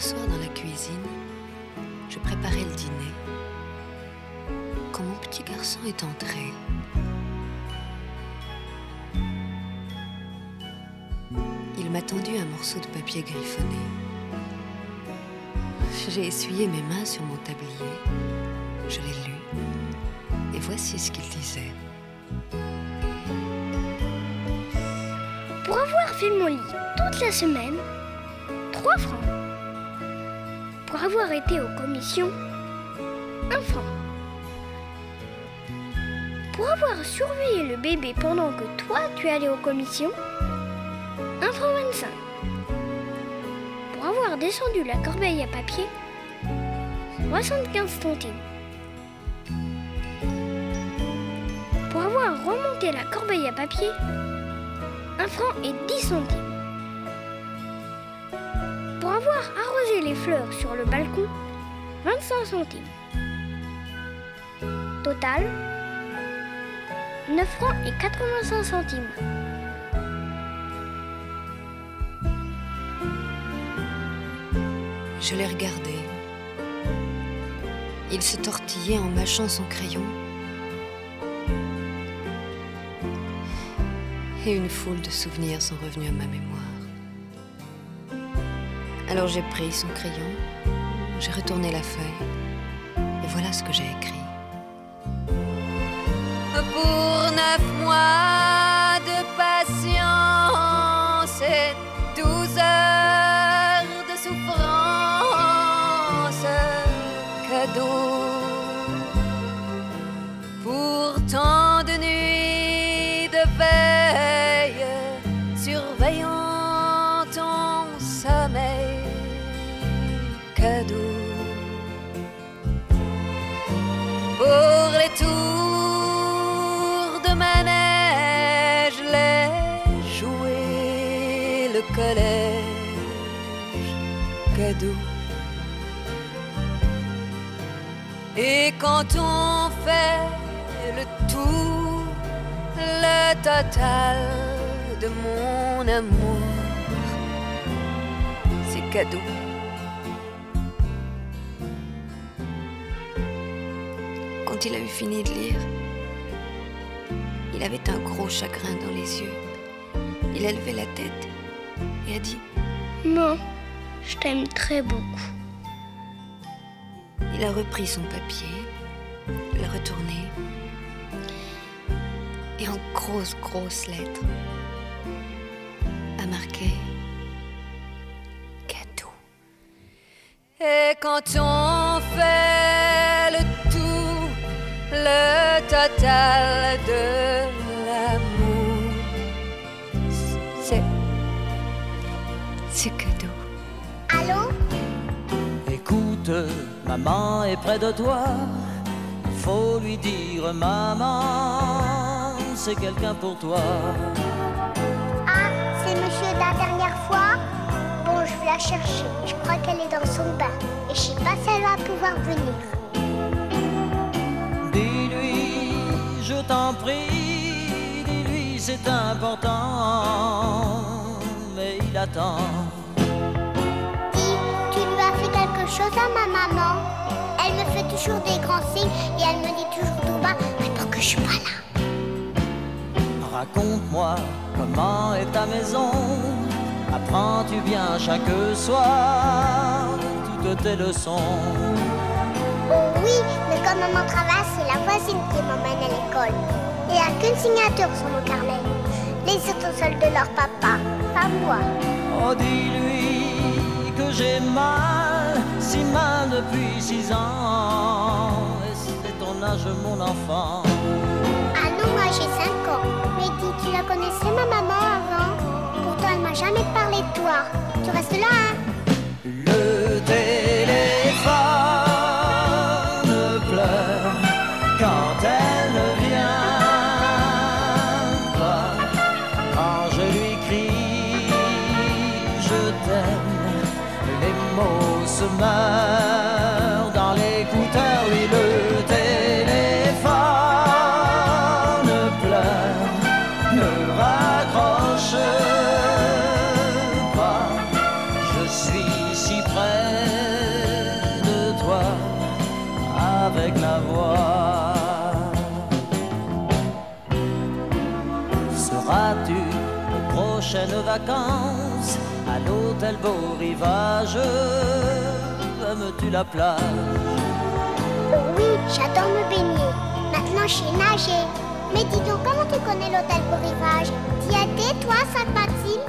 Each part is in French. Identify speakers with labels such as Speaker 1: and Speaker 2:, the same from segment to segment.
Speaker 1: Soir dans la cuisine, je préparais le dîner quand mon petit garçon est entré. Il m'a tendu un morceau de papier griffonné. J'ai essuyé mes mains sur mon tablier. Je l'ai lu. Et voici ce qu'il disait.
Speaker 2: Pour avoir fait mon lit toute la semaine, 3 francs. Pour avoir été aux commissions, 1 franc. Pour avoir surveillé le bébé pendant que toi tu allais aux commissions, 1 franc 25. Pour avoir descendu la corbeille à papier, 75 centimes. Pour avoir remonté la corbeille à papier, 1 franc et 10 centimes. Les fleurs sur le balcon, 25 centimes. Total, 9 francs et 85 centimes.
Speaker 1: Je l'ai regardé. Il se tortillait en mâchant son crayon. Et une foule de souvenirs sont revenus à ma mémoire. Alors j'ai pris son crayon, j'ai retourné la feuille, et voilà ce que j'ai écrit. Pour neuf mois quand on fait le tout, le total de mon amour, c'est cadeau. Quand il a eu fini de lire, il avait un gros chagrin dans les yeux. Il a levé la tête et a dit
Speaker 2: Non, je t'aime très beaucoup.
Speaker 1: Il a repris son papier, l'a retourné, et en grosses, grosses lettres, a marqué cadeau. Et quand on fait le tout, le total de l'amour, c'est. c'est cadeau.
Speaker 2: Allô?
Speaker 3: Écoute, maman est près de toi. Faut lui dire, maman, c'est quelqu'un pour toi.
Speaker 2: Ah, c'est monsieur de la dernière fois Bon, je vais la chercher. Je crois qu'elle est dans son bain. Et je sais pas si elle va pouvoir venir.
Speaker 3: Dis-lui, je t'en prie, dis-lui, c'est important. Mais il attend.
Speaker 2: Dis, tu lui as fait quelque chose à ma maman? Elle me fait toujours des grands signes et elle me dit toujours tout bas, réponds que je suis pas là.
Speaker 3: Raconte-moi comment est ta maison. Apprends-tu bien chaque soir toutes tes leçons?
Speaker 2: Oh oui, mais comme maman travaille, c'est la voisine qui m'emmène à l'école. Il n'y a qu'une signature sur mon carnet. Les autres de leur papa, pas moi.
Speaker 3: Oh, dis-lui que j'ai mal, si mal depuis six ans. Et c'est ton âge, mon enfant.
Speaker 2: Ah non, moi j'ai 5 ans. Mais dis, tu la connaissais ma maman avant? Pourtant elle m'a jamais parlé de toi. Tu restes là, hein?
Speaker 3: beau rivage Aimes-tu la plage
Speaker 4: Oui, j'adore me baigner. Maintenant, je sais nager. Mais dis donc, comment tu connais l'hôtel Beau Rivage T'y étais, toi, sainte Maxime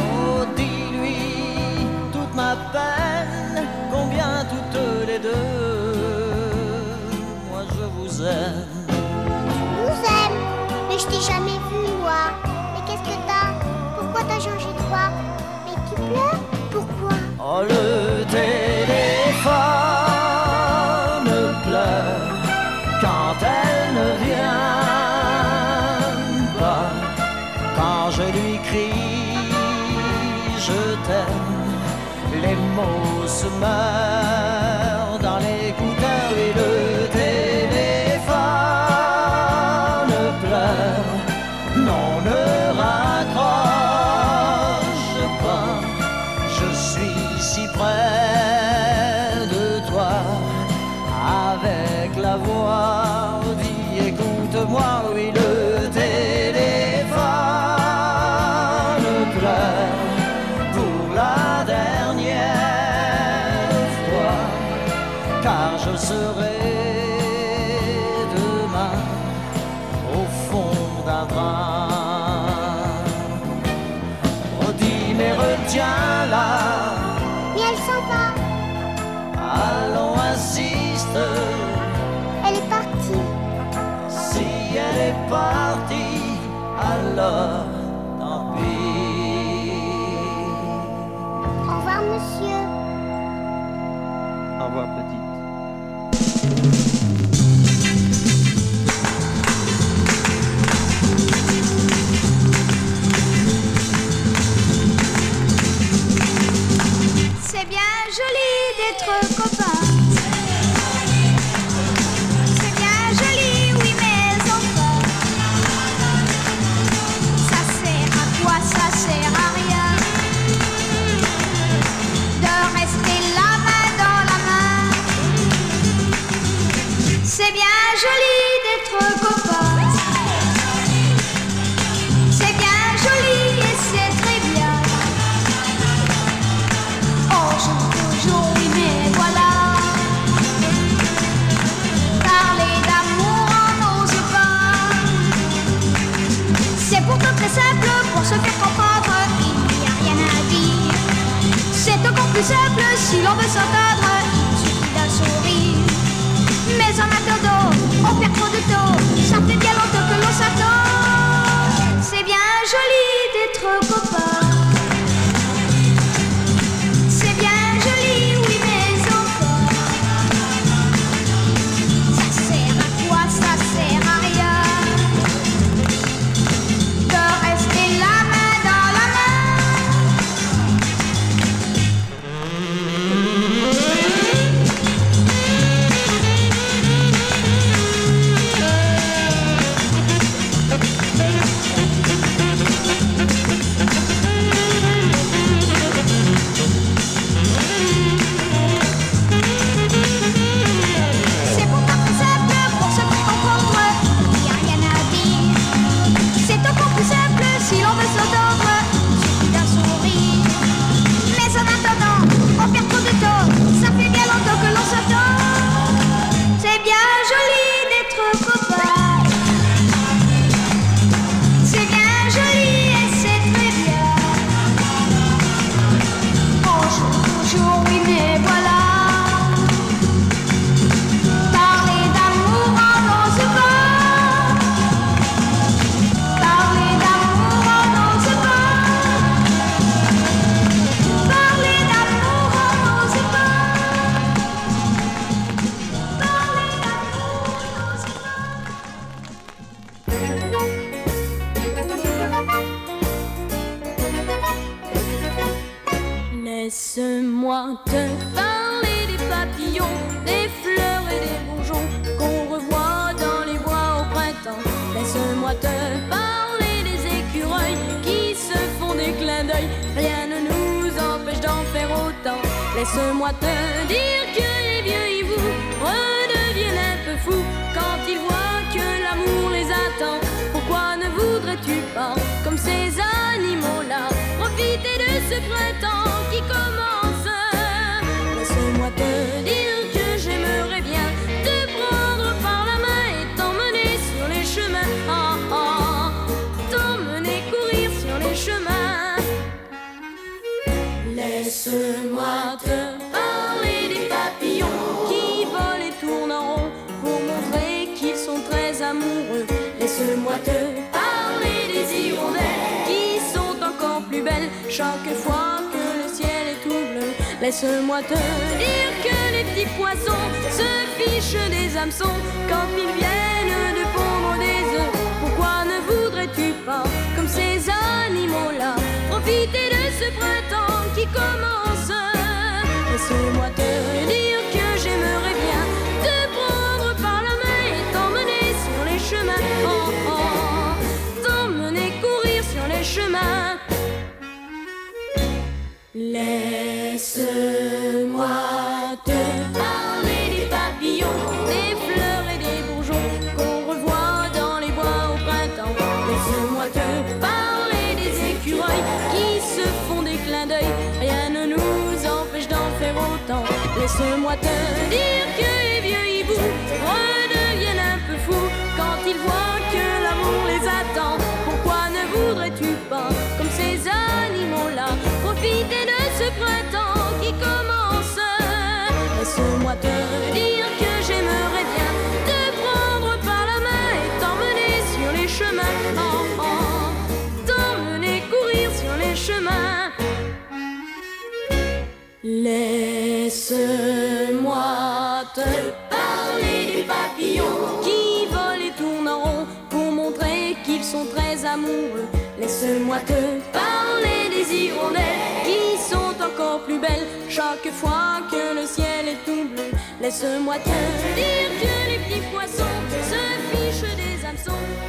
Speaker 3: Oh, dis-lui toute ma peine, combien toutes les deux, moi je vous aime.
Speaker 4: Tu nous aimes, mais je t'ai jamais vu, moi. Mais qu'est-ce que t'as? Pourquoi t'as changé pleure Pourquoi
Speaker 3: Oh le
Speaker 5: love.
Speaker 6: Laisse-moi te dire que les petits poissons se fichent des hameçons quand ils viennent de pondre des œufs. Pourquoi ne voudrais-tu pas, comme ces animaux-là, profiter de ce printemps qui commence? Laisse-moi te dire Laisse-moi. te dire que j'aimerais bien te prendre par la main et t'emmener sur les chemins. Oh, oh, t'emmener courir sur les chemins. Laisse-moi te parler des papillons qui volent et tournent en rond pour montrer qu'ils sont très amoureux. Laisse-moi te chaque fois que le ciel est tout bleu. Laisse-moi te dire que les petits poissons se fichent des hameçons.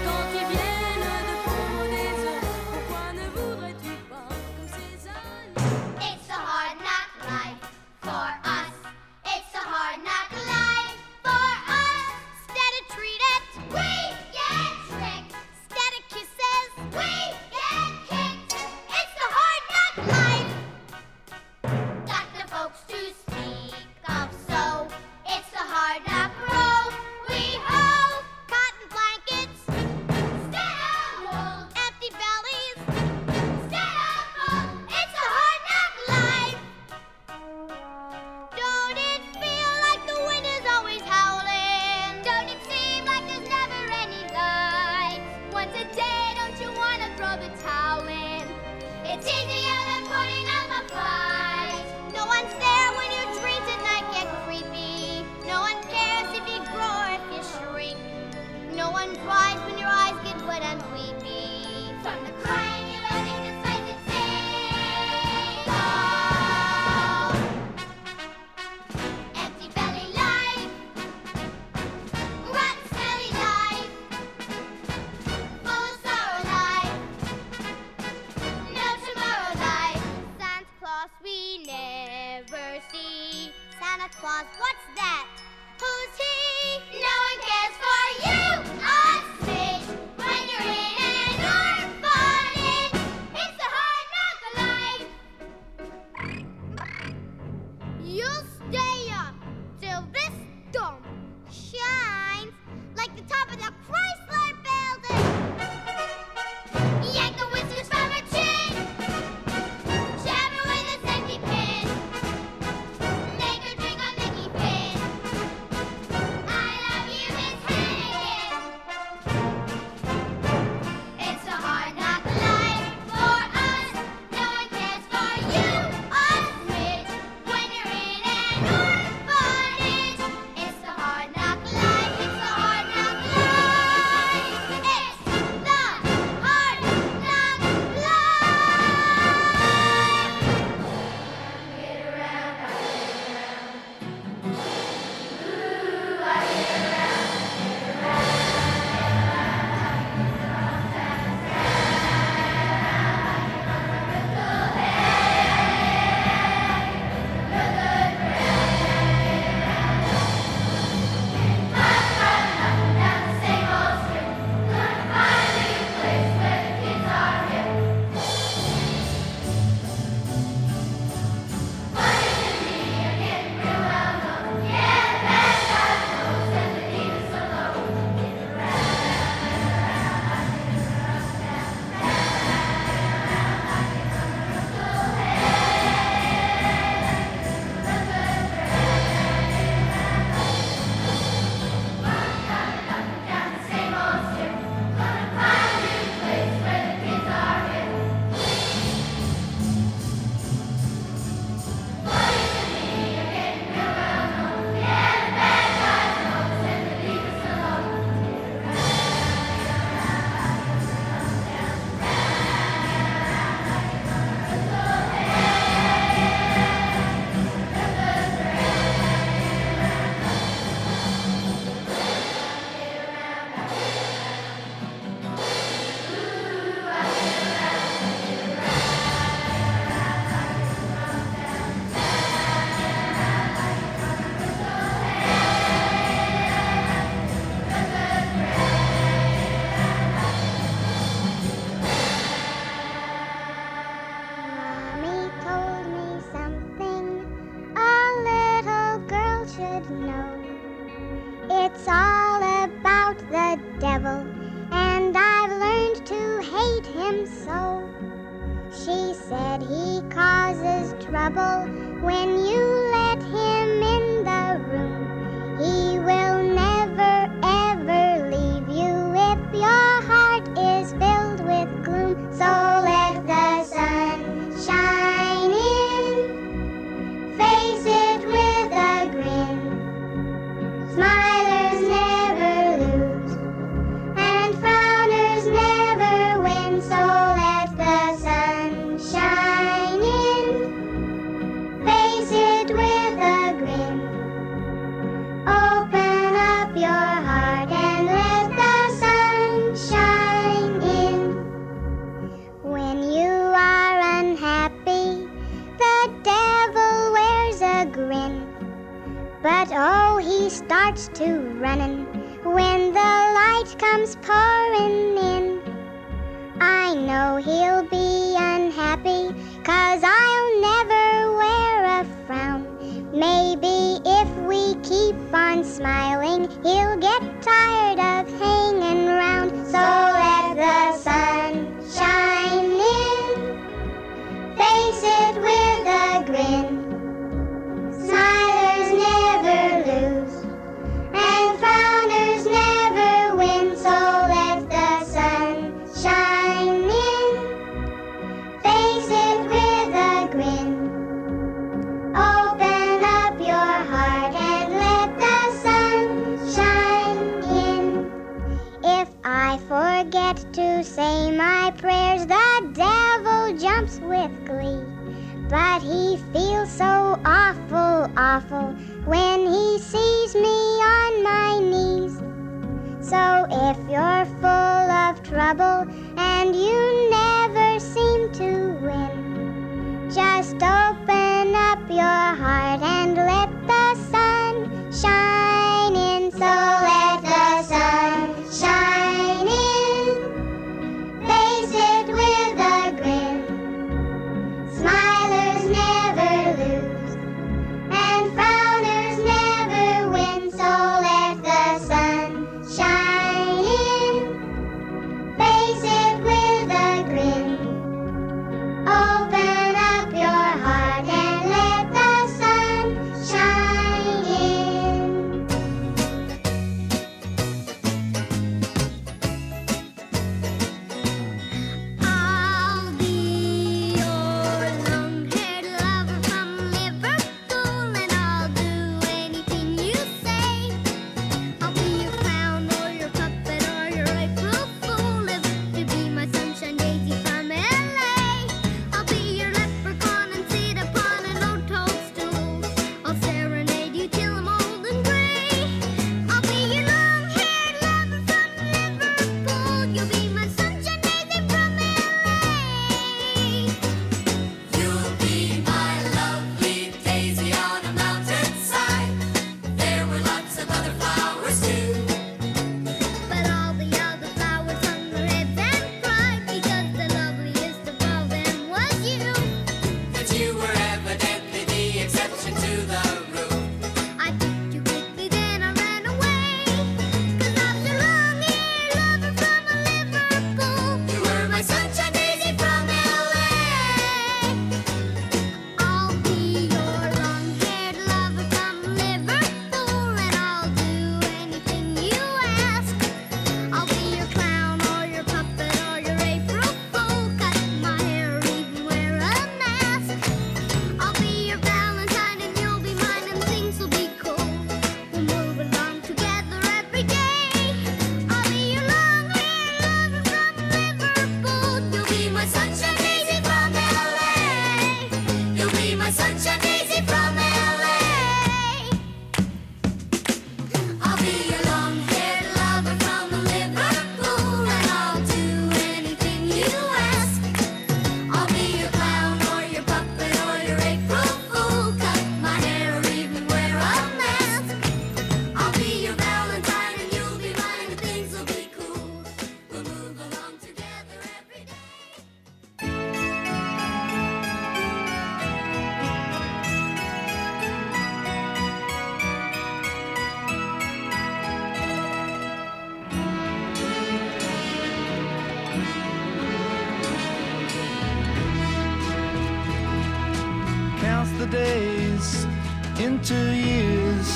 Speaker 2: Into years.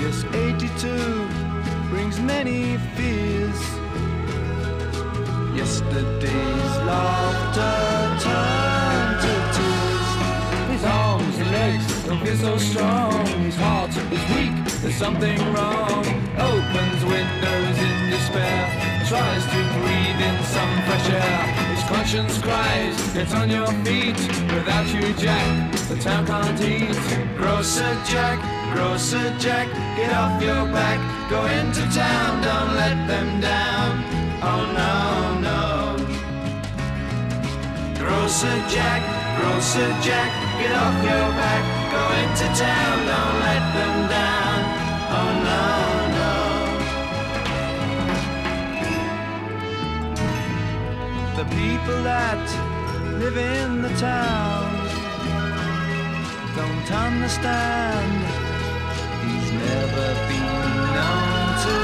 Speaker 2: Yes, 82 brings many fears. Yesterday's laughter turned to tears.
Speaker 7: His arms and legs don't feel so strong. His heart is weak, there's something wrong. Opens windows in despair, tries to breathe in some fresh air. Conscience cries, it's on your feet. Without you, Jack, the town can't eat.
Speaker 2: Grocer Jack, Grocer Jack, get off your back. Go into town, don't let them down. Oh no, no. Grocer Jack, Grocer Jack, get off your back. Go into town, don't let them down. People that live in the town don't understand. He's never been known to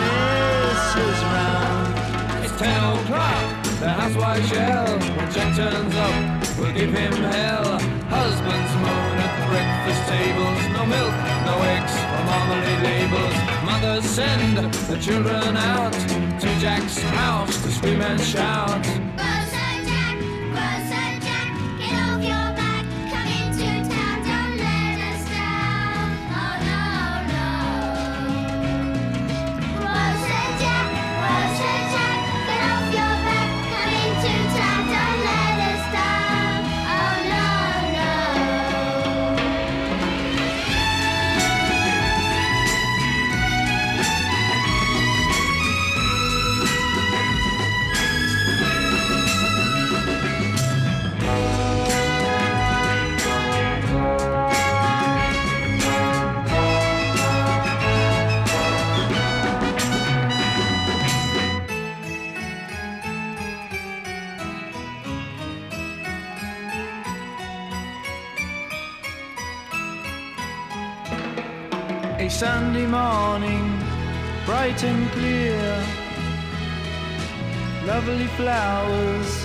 Speaker 2: miss his round.
Speaker 7: It's ten o'clock, the housewife shell. When Jack turns up, we'll give him hell. Husbands moan at breakfast tables. No milk, no eggs, or marmalade labels. Mothers send the children out to Jack's house to scream and shout.
Speaker 2: Flowers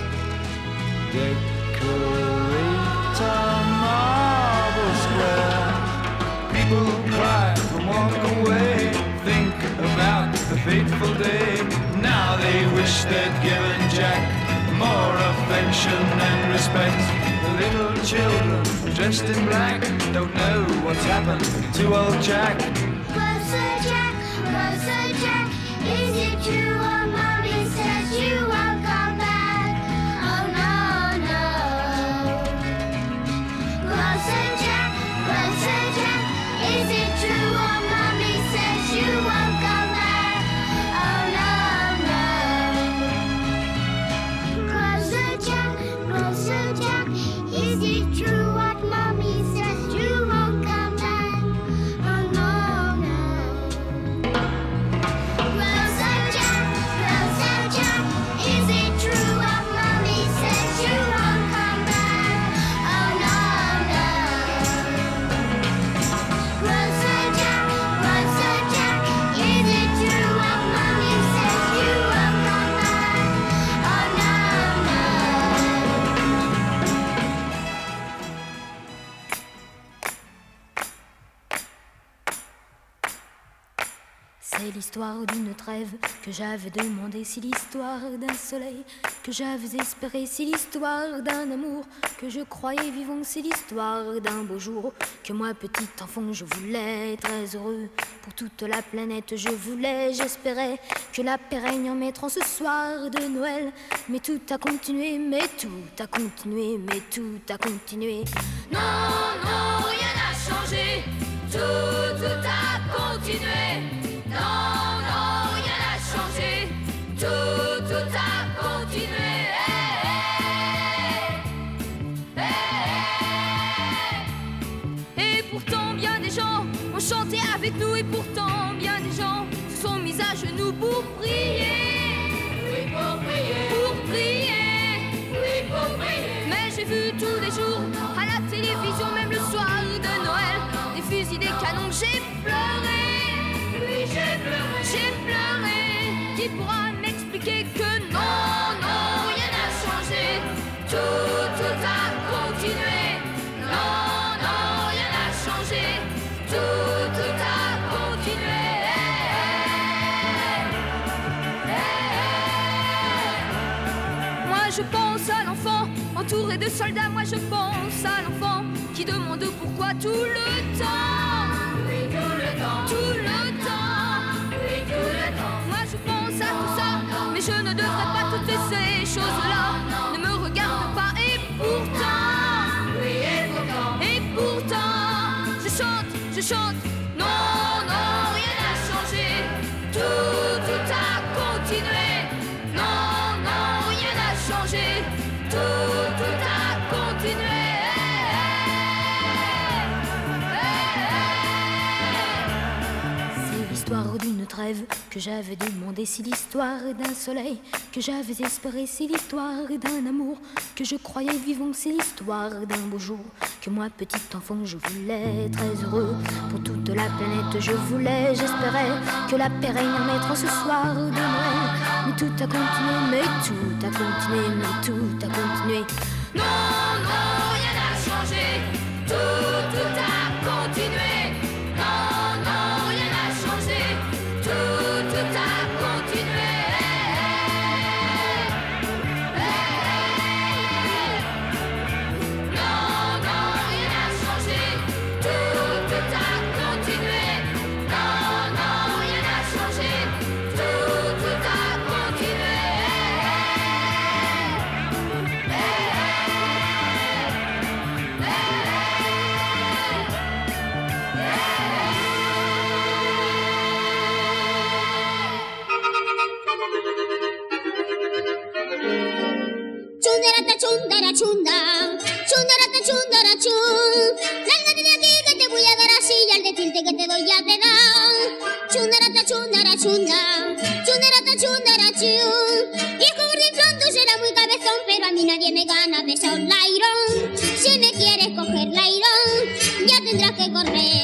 Speaker 6: l'histoire d'une trêve que j'avais demandé, c'est l'histoire d'un soleil que j'avais espéré, c'est l'histoire d'un amour que je croyais vivant, c'est l'histoire d'un beau jour que moi petit enfant je voulais très heureux pour toute la planète, je voulais, j'espérais que la paix règne en mettant ce soir de Noël, mais tout a continué, mais tout a continué, mais tout a continué. Non, non, rien n'a changé, tout, tout a continué. Tous les jours à la télévision, même le soir de Noël, des fusils, des canons. J'ai pleuré. Oui, j'ai pleuré. J'ai pleuré. Qui pourra m'expliquer que de soldats, moi je pense à l'enfant qui demande pourquoi tout le temps. Oui, tout le temps. Tout le temps. Oui, tout le temps. Moi je pense à tout ça, mais je ne devrais pas toutes ces choses-là. Ne me regarde pas et pourtant. Oui, et pourtant. Et pourtant, je chante, je chante. Que j'avais demandé, c'est l'histoire d'un soleil que j'avais espéré, c'est l'histoire d'un amour que je croyais vivant, c'est l'histoire d'un beau jour que moi, petit enfant, je voulais très heureux pour toute la planète. Je voulais, j'espérais que la paix règne en être ce soir de Noël. Mais tout a continué, mais tout a continué, mais tout a continué. Non, non,
Speaker 8: chunda. Chundarata, chundara, chun. Lárgate de aquí que te voy a dar así y al decirte que te doy ya te da. Chundarata, chundara, chunda. Chundarata, chundara, chun. Viejo gordinflón, tú serás muy cabezón, pero a mí nadie me gana de ser lairón. Si me quieres coger lairón, ya tendrás que correr.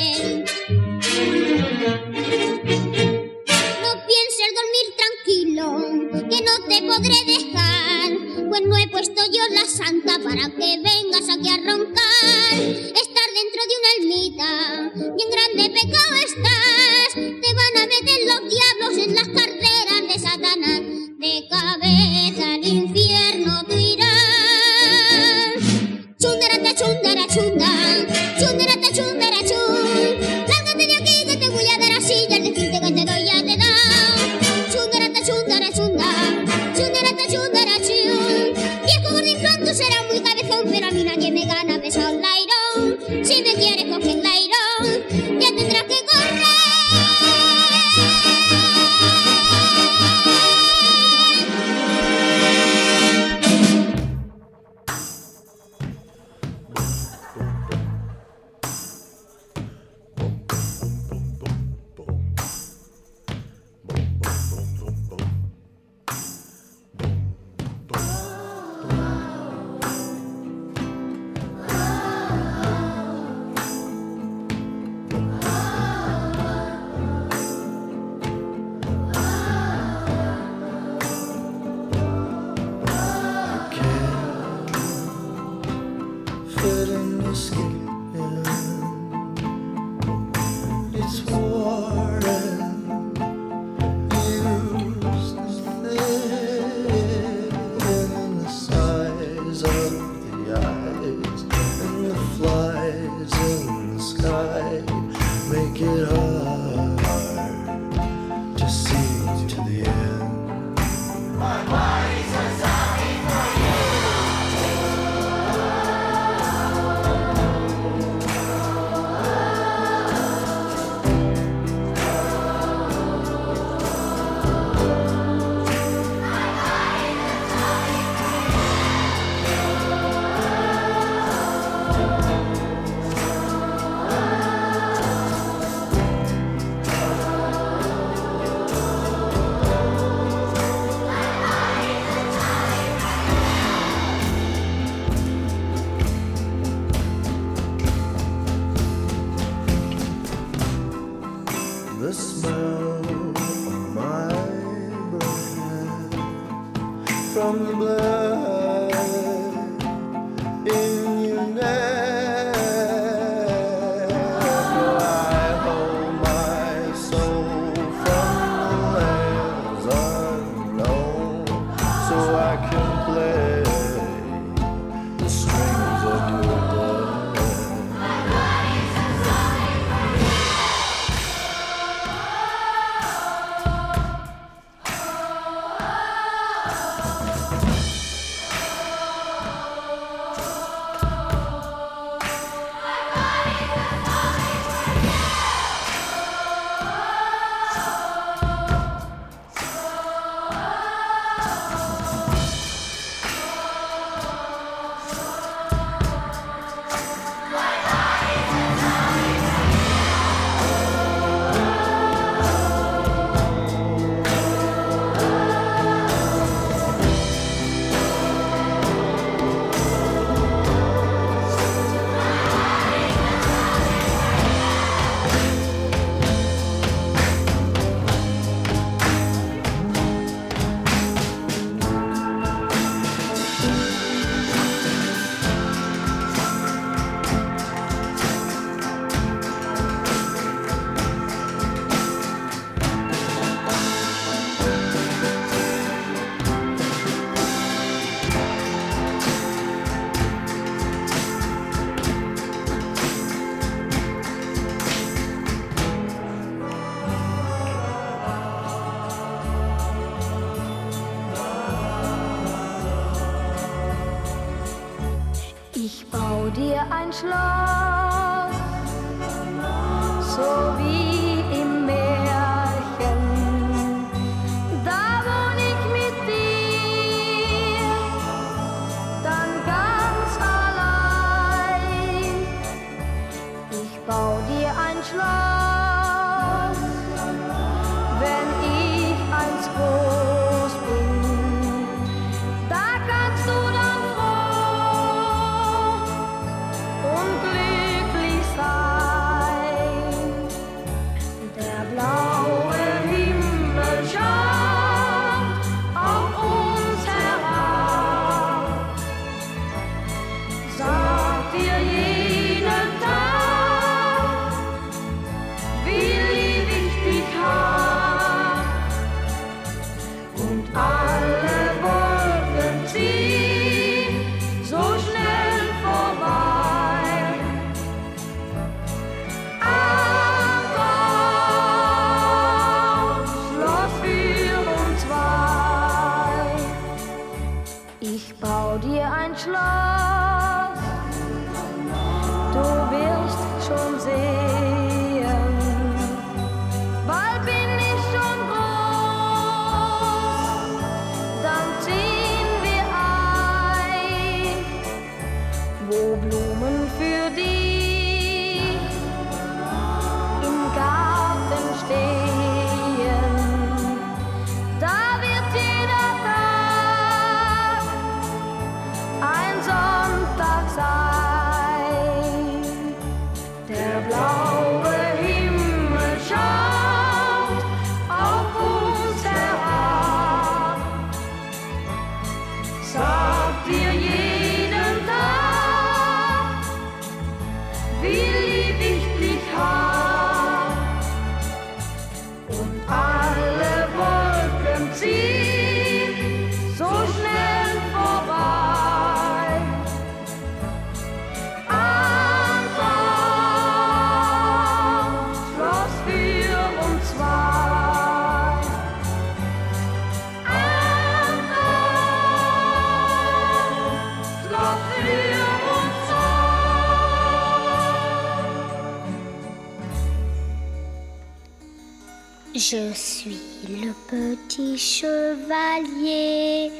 Speaker 2: Je suis le petit chevalier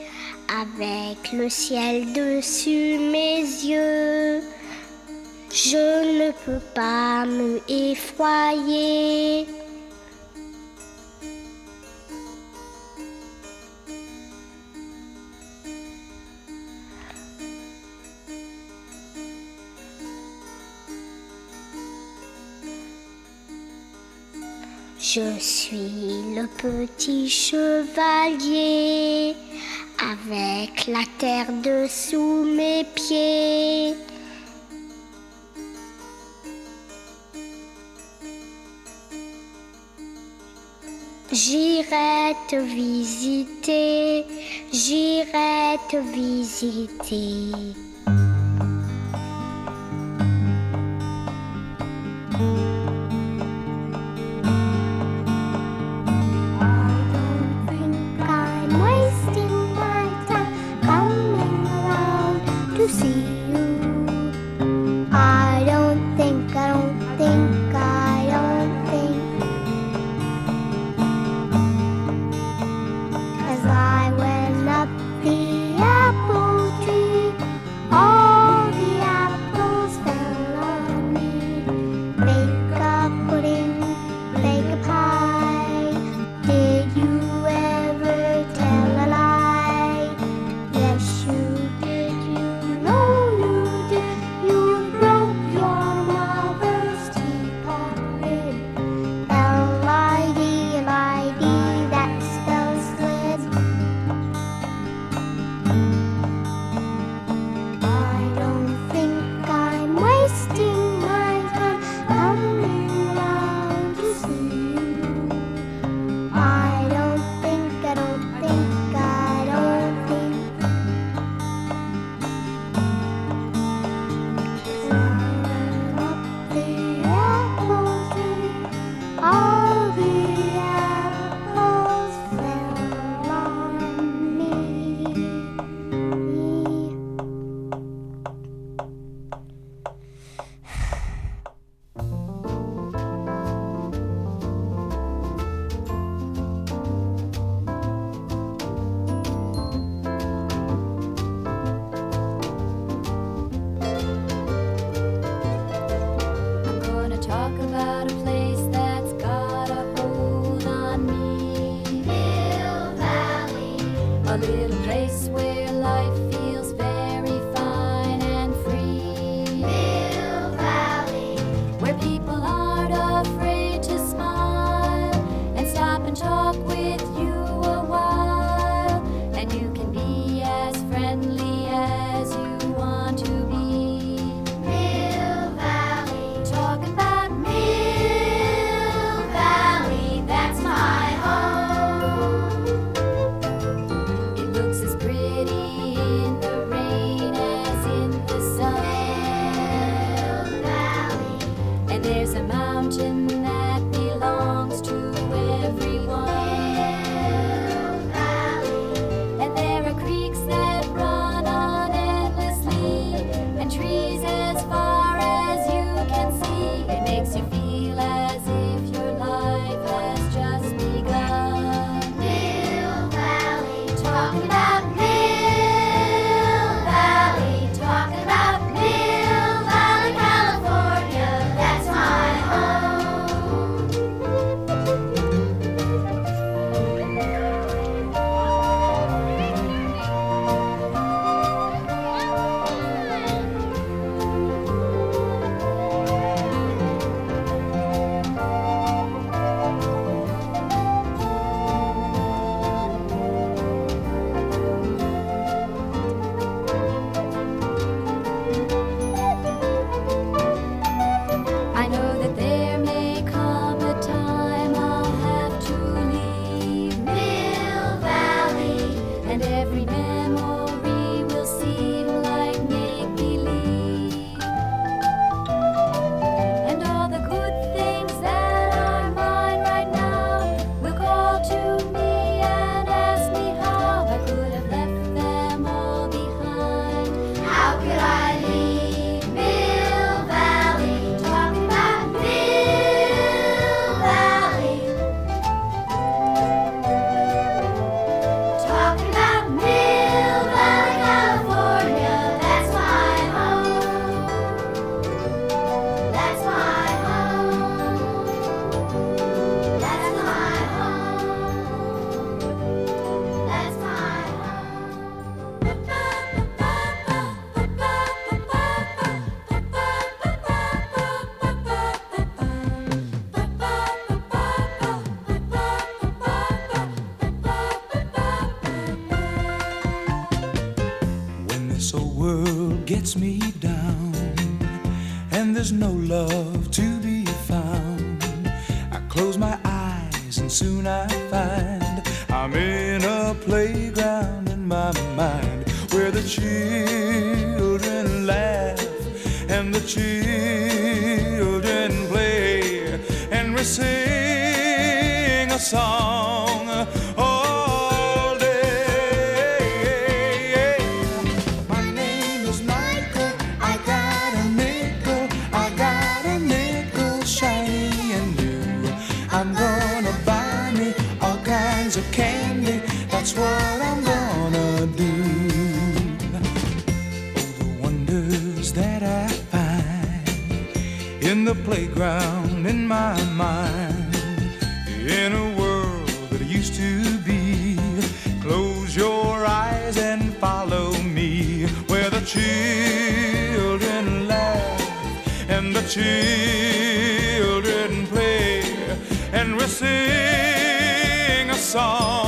Speaker 2: avec le ciel dessus mes yeux. Je ne peux pas me effroyer. Je suis le petit chevalier avec la terre dessous mes pieds. J'irai te visiter, j'irai te visiter.
Speaker 7: love to be found. I close my eyes and soon I find I'm in a playground in my mind where the children laugh and the children play and we sing a song. playground in my mind. In a world that used to be, close your eyes and follow me where the children laugh and the children play, and we sing a song.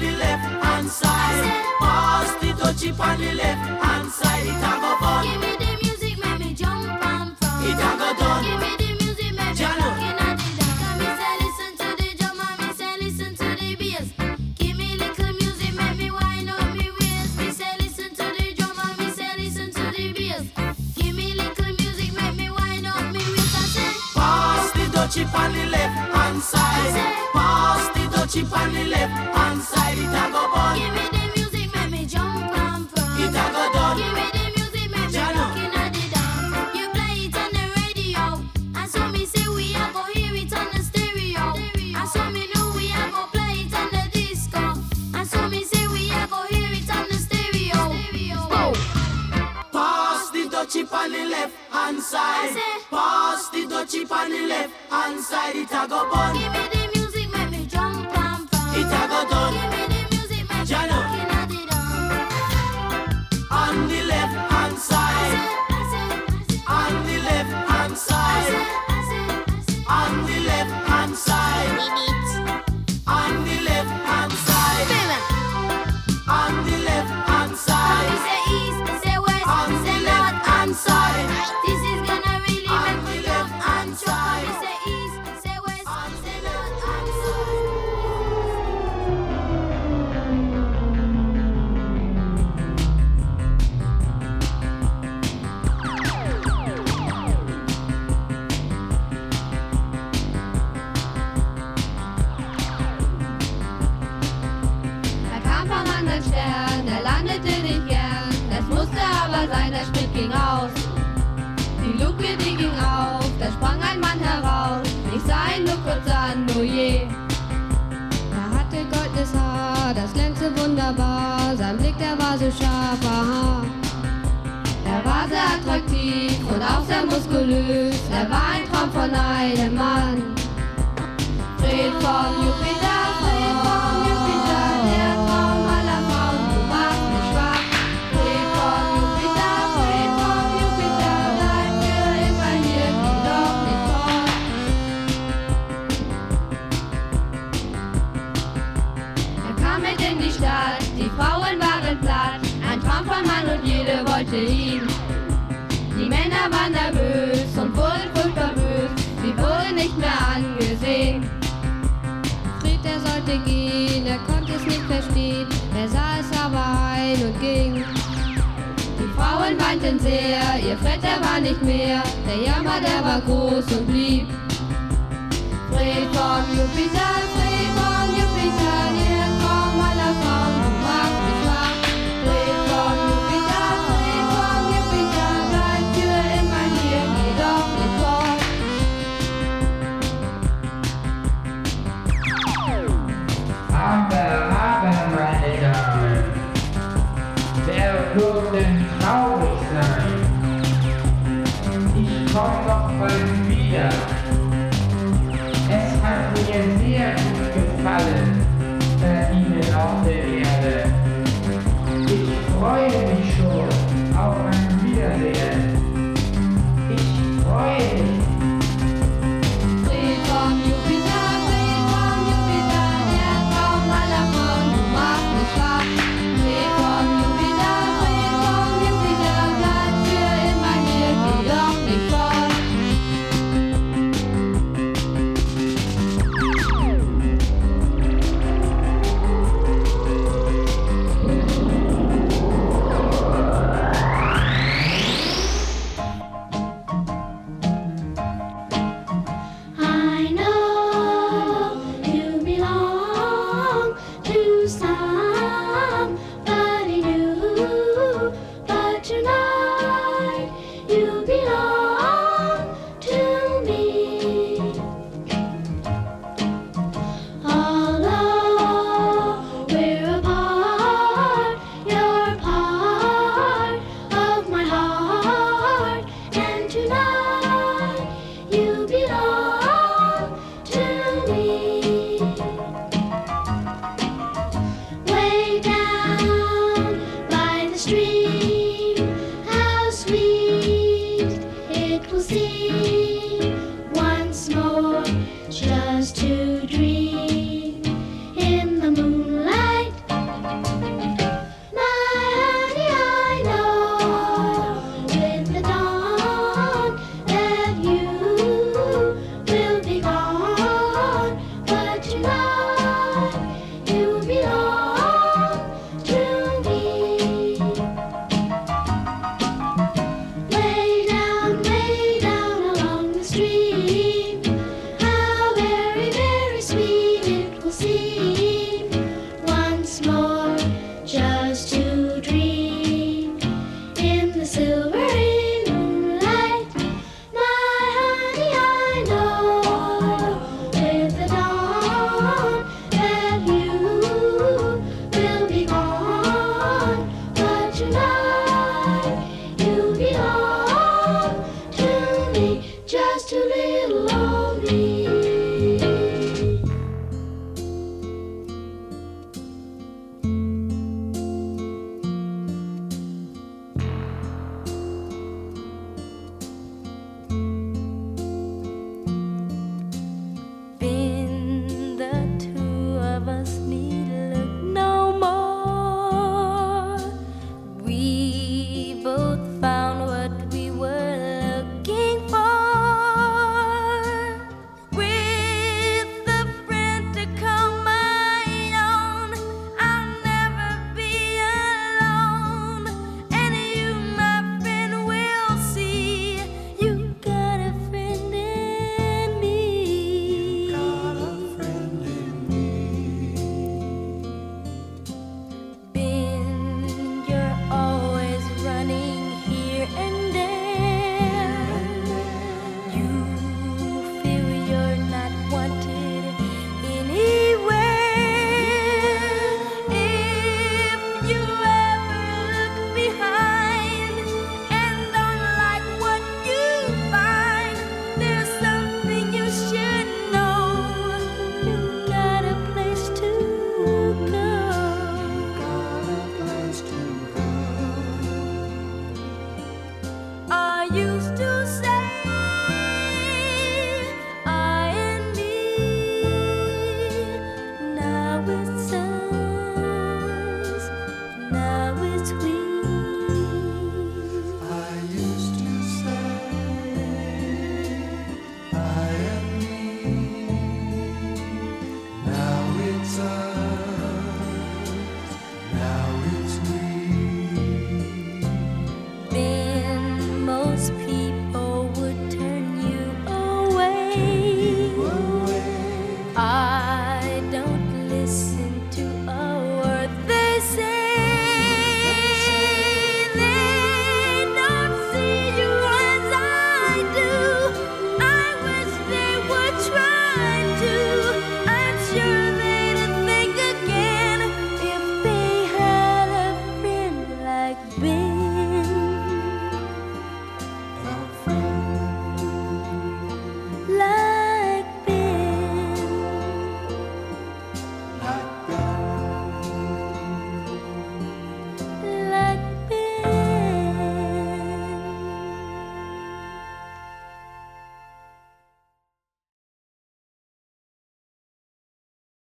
Speaker 7: the left
Speaker 9: hand side. Pass the touchy on the left hand side. It a go
Speaker 4: fun.